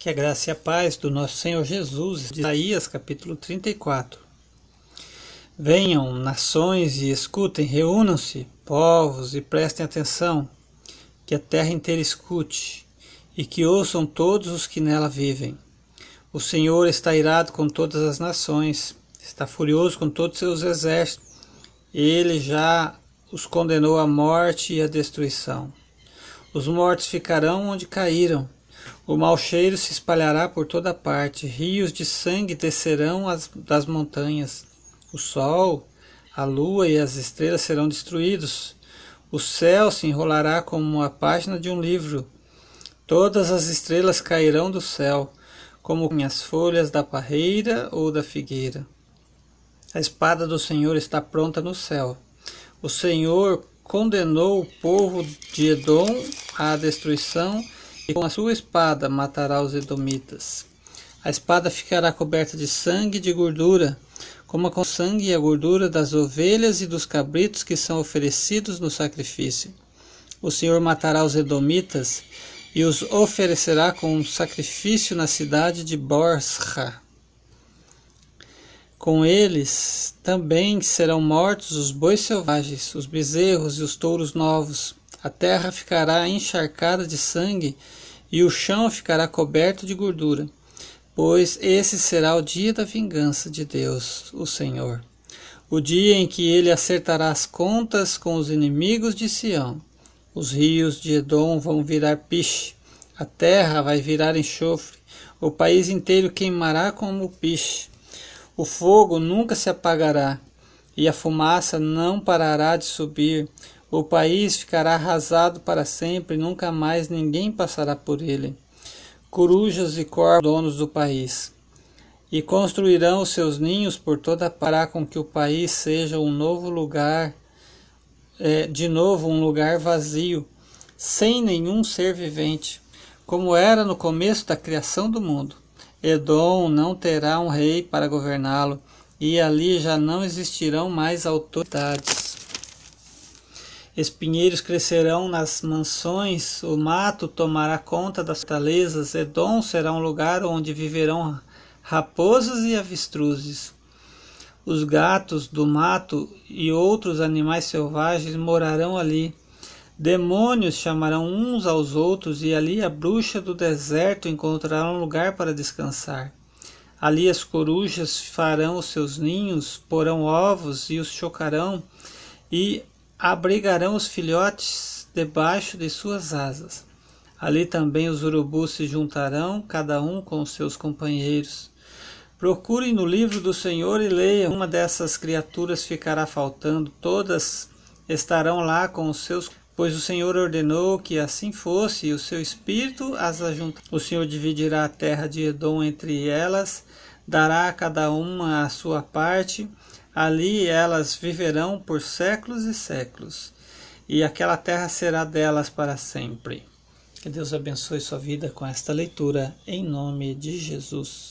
Que a graça e a paz do nosso Senhor Jesus, Isaías capítulo 34. Venham, nações, e escutem, reúnam-se, povos, e prestem atenção, que a terra inteira escute, e que ouçam todos os que nela vivem. O Senhor está irado com todas as nações, está furioso com todos seus exércitos. Ele já os condenou à morte e à destruição. Os mortos ficarão onde caíram o mau cheiro se espalhará por toda parte, rios de sangue descerão as, das montanhas. O sol, a lua e as estrelas serão destruídos. O céu se enrolará como a página de um livro. Todas as estrelas cairão do céu, como as folhas da parreira ou da figueira. A espada do Senhor está pronta no céu. O Senhor condenou o povo de Edom à destruição e com a sua espada matará os edomitas. A espada ficará coberta de sangue e de gordura, como com o sangue e a gordura das ovelhas e dos cabritos que são oferecidos no sacrifício. O Senhor matará os edomitas e os oferecerá com sacrifício na cidade de Borsra. Com eles também serão mortos os bois selvagens, os bezerros e os touros novos. A terra ficará encharcada de sangue e o chão ficará coberto de gordura, pois esse será o dia da vingança de Deus, o Senhor, o dia em que ele acertará as contas com os inimigos de Sião. Os rios de Edom vão virar piche, a terra vai virar enxofre, o país inteiro queimará como piche. O fogo nunca se apagará, e a fumaça não parará de subir. O país ficará arrasado para sempre, nunca mais ninguém passará por ele. Corujas e corvos donos do país. E construirão os seus ninhos por toda para com que o país seja um novo lugar, é, de novo um lugar vazio, sem nenhum ser vivente, como era no começo da criação do mundo. Edom não terá um rei para governá-lo, e ali já não existirão mais autoridades. Espinheiros crescerão nas mansões, o mato tomará conta das fortalezas, Edom será um lugar onde viverão raposas e avestruzes. Os gatos do mato e outros animais selvagens morarão ali. Demônios chamarão uns aos outros, e ali a bruxa do deserto encontrará um lugar para descansar. Ali as corujas farão os seus ninhos, porão ovos e os chocarão, e abrigarão os filhotes debaixo de suas asas. Ali também os urubus se juntarão, cada um com seus companheiros. Procurem no livro do Senhor e leiam. Uma dessas criaturas ficará faltando, todas estarão lá com os seus. Pois o Senhor ordenou que assim fosse, e o seu espírito as ajuntará. O Senhor dividirá a terra de Edom entre elas, dará a cada uma a sua parte, Ali elas viverão por séculos e séculos, e aquela terra será delas para sempre. Que Deus abençoe sua vida com esta leitura, em nome de Jesus.